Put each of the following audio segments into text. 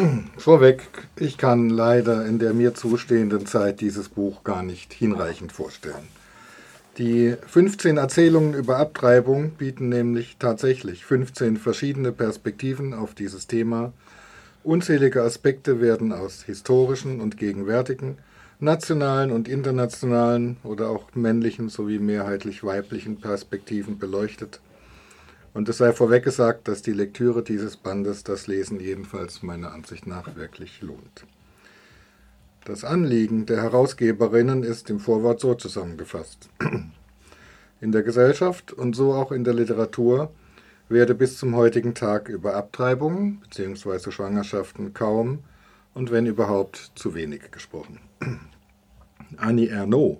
Vorweg, ich kann leider in der mir zustehenden Zeit dieses Buch gar nicht hinreichend vorstellen. Die 15 Erzählungen über Abtreibung bieten nämlich tatsächlich 15 verschiedene Perspektiven auf dieses Thema. Unzählige Aspekte werden aus historischen und gegenwärtigen, nationalen und internationalen oder auch männlichen sowie mehrheitlich weiblichen Perspektiven beleuchtet. Und es sei vorweg gesagt, dass die Lektüre dieses Bandes das Lesen jedenfalls meiner Ansicht nach wirklich lohnt. Das Anliegen der Herausgeberinnen ist im Vorwort so zusammengefasst. In der Gesellschaft und so auch in der Literatur werde bis zum heutigen Tag über Abtreibungen bzw. Schwangerschaften kaum und wenn überhaupt zu wenig gesprochen. Annie Ernaux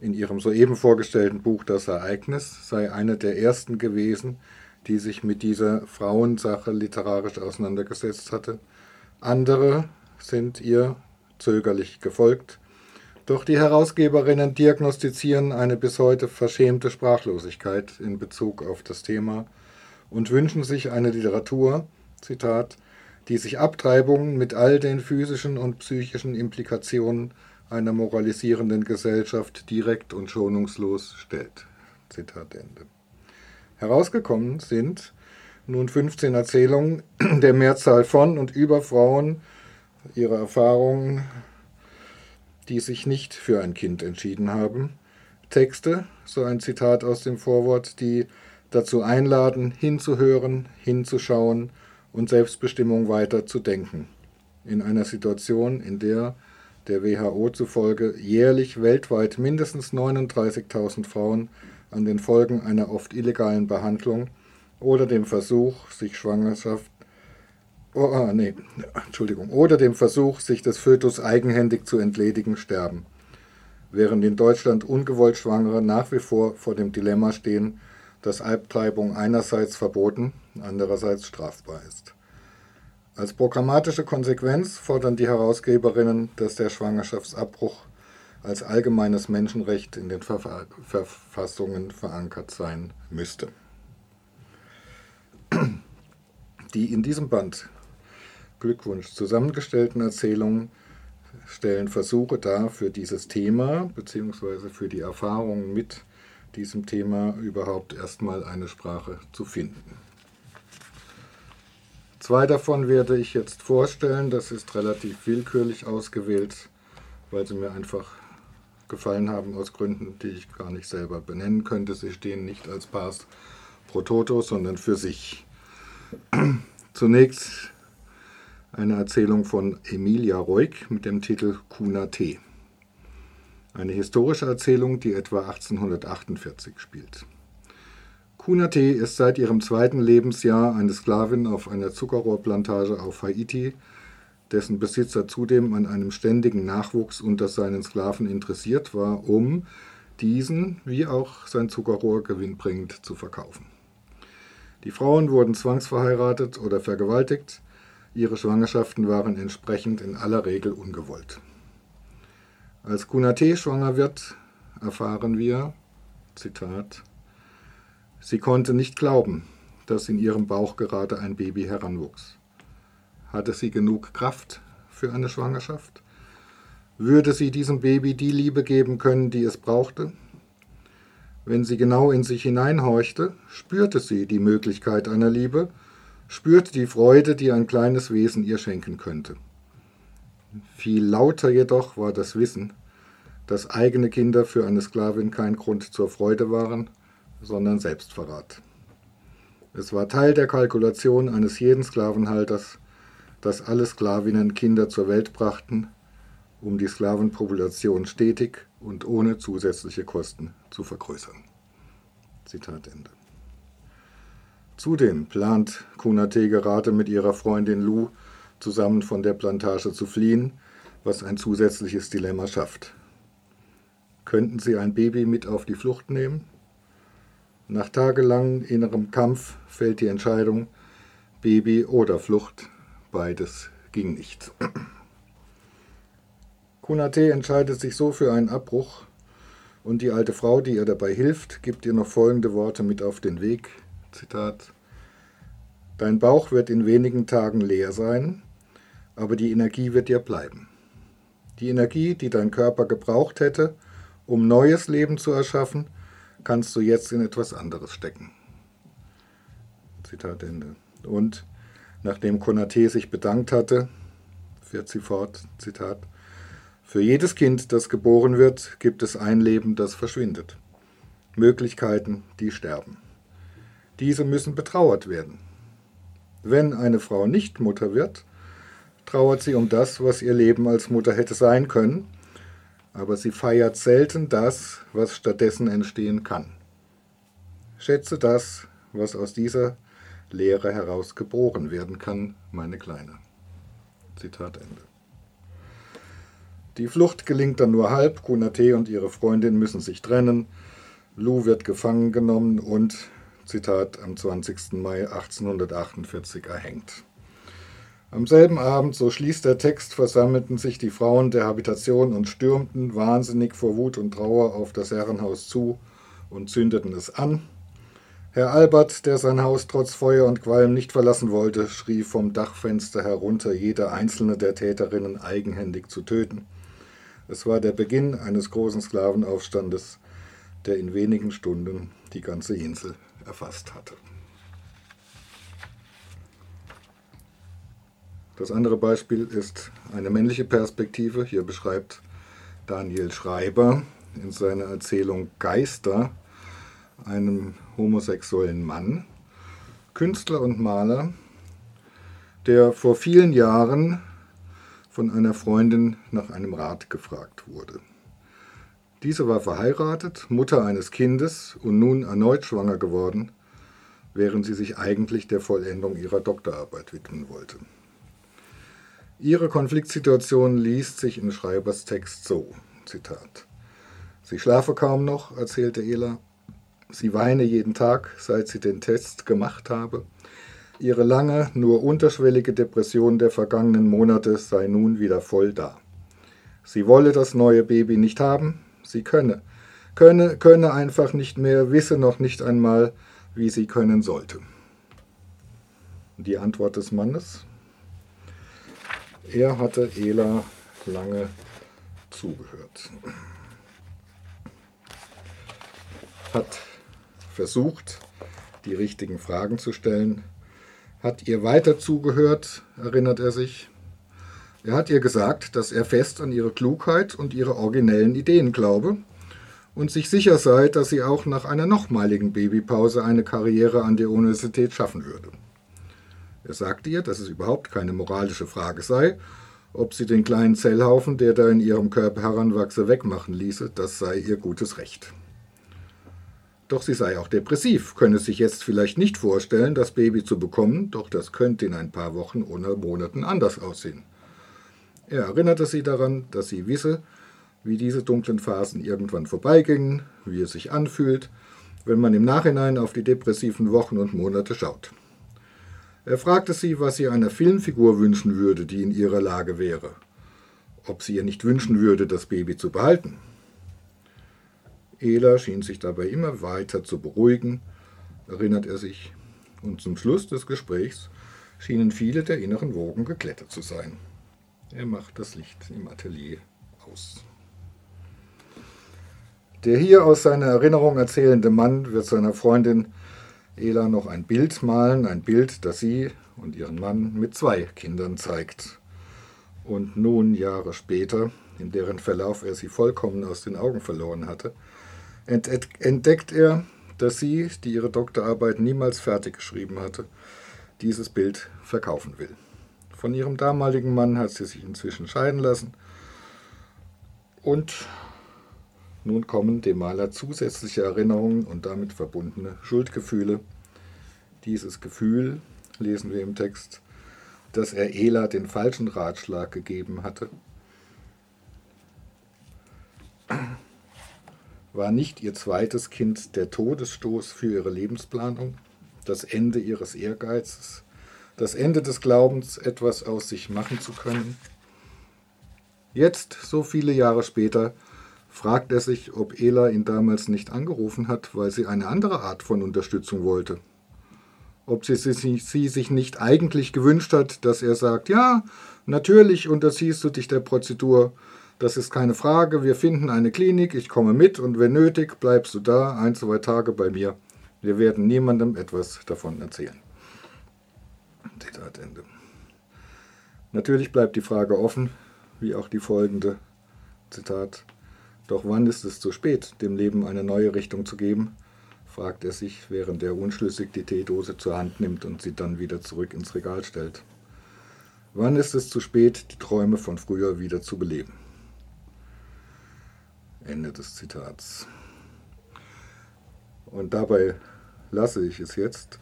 in ihrem soeben vorgestellten Buch Das Ereignis sei eine der ersten gewesen, die sich mit dieser Frauensache literarisch auseinandergesetzt hatte. Andere sind ihr zögerlich gefolgt, doch die Herausgeberinnen diagnostizieren eine bis heute verschämte Sprachlosigkeit in Bezug auf das Thema und wünschen sich eine Literatur, Zitat, die sich Abtreibungen mit all den physischen und psychischen Implikationen einer moralisierenden Gesellschaft direkt und schonungslos stellt. Zitat Ende. Herausgekommen sind nun 15 Erzählungen der Mehrzahl von und über Frauen, ihre Erfahrungen, die sich nicht für ein Kind entschieden haben. Texte, so ein Zitat aus dem Vorwort, die dazu einladen, hinzuhören, hinzuschauen und Selbstbestimmung weiter zu denken. In einer Situation, in der der WHO zufolge jährlich weltweit mindestens 39.000 Frauen an den Folgen einer oft illegalen Behandlung oder dem Versuch, sich Schwangerschaft oh, ah, nee, Entschuldigung, oder dem Versuch, sich des Fötus eigenhändig zu entledigen, sterben, während in Deutschland ungewollt Schwangere nach wie vor vor dem Dilemma stehen, dass Abtreibung einerseits verboten, andererseits strafbar ist. Als programmatische Konsequenz fordern die Herausgeberinnen, dass der Schwangerschaftsabbruch als allgemeines Menschenrecht in den Verfassungen verankert sein müsste. Die in diesem Band Glückwunsch zusammengestellten Erzählungen stellen Versuche dar, für dieses Thema bzw. für die Erfahrungen mit diesem Thema überhaupt erstmal eine Sprache zu finden. Zwei davon werde ich jetzt vorstellen. Das ist relativ willkürlich ausgewählt, weil sie mir einfach gefallen haben aus Gründen, die ich gar nicht selber benennen könnte. Sie stehen nicht als Pars pro Toto, sondern für sich. Zunächst eine Erzählung von Emilia Reuk mit dem Titel Kuna T. Eine historische Erzählung, die etwa 1848 spielt. Kunate ist seit ihrem zweiten Lebensjahr eine Sklavin auf einer Zuckerrohrplantage auf Haiti, dessen Besitzer zudem an einem ständigen Nachwuchs unter seinen Sklaven interessiert war, um diesen wie auch sein Zuckerrohr gewinnbringend zu verkaufen. Die Frauen wurden zwangsverheiratet oder vergewaltigt, ihre Schwangerschaften waren entsprechend in aller Regel ungewollt. Als Kunate schwanger wird, erfahren wir, Zitat, Sie konnte nicht glauben, dass in ihrem Bauch gerade ein Baby heranwuchs. Hatte sie genug Kraft für eine Schwangerschaft? Würde sie diesem Baby die Liebe geben können, die es brauchte? Wenn sie genau in sich hineinhorchte, spürte sie die Möglichkeit einer Liebe, spürte die Freude, die ein kleines Wesen ihr schenken könnte. Viel lauter jedoch war das Wissen, dass eigene Kinder für eine Sklavin kein Grund zur Freude waren, sondern Selbstverrat. Es war Teil der Kalkulation eines jeden Sklavenhalters, dass alle Sklavinnen Kinder zur Welt brachten, um die Sklavenpopulation stetig und ohne zusätzliche Kosten zu vergrößern. Zitat Ende. Zudem plant Kunate gerade mit ihrer Freundin Lou zusammen von der Plantage zu fliehen, was ein zusätzliches Dilemma schafft. Könnten sie ein Baby mit auf die Flucht nehmen? Nach tagelangem innerem Kampf fällt die Entscheidung, Baby oder Flucht. Beides ging nicht. Kunate entscheidet sich so für einen Abbruch und die alte Frau, die ihr dabei hilft, gibt ihr noch folgende Worte mit auf den Weg. Zitat. Dein Bauch wird in wenigen Tagen leer sein. aber die Energie wird dir bleiben. Die Energie, die dein Körper gebraucht hätte, um neues Leben zu erschaffen, kannst du jetzt in etwas anderes stecken. Zitat Ende. Und nachdem Konate sich bedankt hatte, fährt sie fort, Zitat, für jedes Kind, das geboren wird, gibt es ein Leben, das verschwindet. Möglichkeiten, die sterben. Diese müssen betrauert werden. Wenn eine Frau nicht Mutter wird, trauert sie um das, was ihr Leben als Mutter hätte sein können, aber sie feiert selten das, was stattdessen entstehen kann. Schätze das, was aus dieser Lehre heraus geboren werden kann, meine Kleine. Zitat Ende. Die Flucht gelingt dann nur halb. Kunate und ihre Freundin müssen sich trennen. Lou wird gefangen genommen und, Zitat, am 20. Mai 1848 erhängt. Am selben Abend, so schließt der Text, versammelten sich die Frauen der Habitation und stürmten wahnsinnig vor Wut und Trauer auf das Herrenhaus zu und zündeten es an. Herr Albert, der sein Haus trotz Feuer und Qualm nicht verlassen wollte, schrie vom Dachfenster herunter, jede einzelne der Täterinnen eigenhändig zu töten. Es war der Beginn eines großen Sklavenaufstandes, der in wenigen Stunden die ganze Insel erfasst hatte. Das andere Beispiel ist eine männliche Perspektive. Hier beschreibt Daniel Schreiber in seiner Erzählung Geister einem homosexuellen Mann, Künstler und Maler, der vor vielen Jahren von einer Freundin nach einem Rat gefragt wurde. Diese war verheiratet, Mutter eines Kindes und nun erneut schwanger geworden, während sie sich eigentlich der Vollendung ihrer Doktorarbeit widmen wollte. Ihre Konfliktsituation liest sich in Schreibers Text so, Zitat. Sie schlafe kaum noch, erzählte Ela, Sie weine jeden Tag, seit sie den Test gemacht habe. Ihre lange, nur unterschwellige Depression der vergangenen Monate sei nun wieder voll da. Sie wolle das neue Baby nicht haben, sie könne, könne, könne einfach nicht mehr, wisse noch nicht einmal, wie sie können sollte. Die Antwort des Mannes? Er hatte Ela lange zugehört. Hat versucht, die richtigen Fragen zu stellen, hat ihr weiter zugehört, erinnert er sich. Er hat ihr gesagt, dass er fest an ihre Klugheit und ihre originellen Ideen glaube und sich sicher sei, dass sie auch nach einer nochmaligen Babypause eine Karriere an der Universität schaffen würde. Er sagte ihr, dass es überhaupt keine moralische Frage sei, ob sie den kleinen Zellhaufen, der da in ihrem Körper heranwachse, wegmachen ließe, das sei ihr gutes Recht. Doch sie sei auch depressiv, könne sich jetzt vielleicht nicht vorstellen, das Baby zu bekommen, doch das könnte in ein paar Wochen oder Monaten anders aussehen. Er erinnerte sie daran, dass sie wisse, wie diese dunklen Phasen irgendwann vorbeigingen, wie es sich anfühlt, wenn man im Nachhinein auf die depressiven Wochen und Monate schaut. Er fragte sie, was sie einer Filmfigur wünschen würde, die in ihrer Lage wäre. Ob sie ihr nicht wünschen würde, das Baby zu behalten. Ela schien sich dabei immer weiter zu beruhigen, erinnert er sich, und zum Schluss des Gesprächs schienen viele der inneren Wogen geklettert zu sein. Er macht das Licht im Atelier aus. Der hier aus seiner Erinnerung erzählende Mann wird seiner Freundin Ela noch ein Bild malen, ein Bild, das sie und ihren Mann mit zwei Kindern zeigt. Und nun, Jahre später, in deren Verlauf er sie vollkommen aus den Augen verloren hatte, entdeckt er, dass sie, die ihre Doktorarbeit niemals fertig geschrieben hatte, dieses Bild verkaufen will. Von ihrem damaligen Mann hat sie sich inzwischen scheiden lassen und nun kommen dem Maler zusätzliche Erinnerungen und damit verbundene Schuldgefühle. Dieses Gefühl, lesen wir im Text, dass er Ela den falschen Ratschlag gegeben hatte, war nicht ihr zweites Kind der Todesstoß für ihre Lebensplanung, das Ende ihres Ehrgeizes, das Ende des Glaubens, etwas aus sich machen zu können? Jetzt, so viele Jahre später, fragt er sich, ob Ela ihn damals nicht angerufen hat, weil sie eine andere Art von Unterstützung wollte. ob sie, sie, sie sich nicht eigentlich gewünscht hat, dass er sagt, ja, natürlich unterziehst du dich der Prozedur, das ist keine Frage, wir finden eine Klinik, ich komme mit und wenn nötig, bleibst du da ein, zwei Tage bei mir. Wir werden niemandem etwas davon erzählen. Zitat Ende. Natürlich bleibt die Frage offen, wie auch die folgende. Zitat. Doch wann ist es zu spät, dem Leben eine neue Richtung zu geben? fragt er sich, während er unschlüssig die Teedose zur Hand nimmt und sie dann wieder zurück ins Regal stellt. Wann ist es zu spät, die Träume von früher wieder zu beleben? Ende des Zitats. Und dabei lasse ich es jetzt.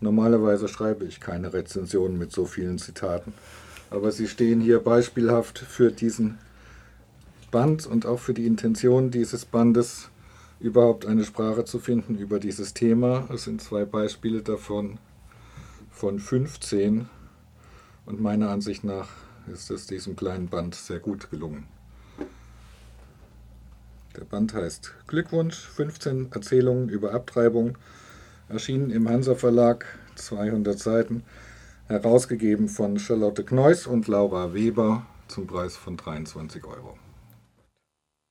Normalerweise schreibe ich keine Rezensionen mit so vielen Zitaten, aber sie stehen hier beispielhaft für diesen Band und auch für die Intention dieses Bandes, überhaupt eine Sprache zu finden über dieses Thema. Es sind zwei Beispiele davon von 15 und meiner Ansicht nach ist es diesem kleinen Band sehr gut gelungen. Der Band heißt Glückwunsch, 15 Erzählungen über Abtreibung, erschienen im Hansa Verlag, 200 Seiten, herausgegeben von Charlotte Kneuss und Laura Weber zum Preis von 23 Euro.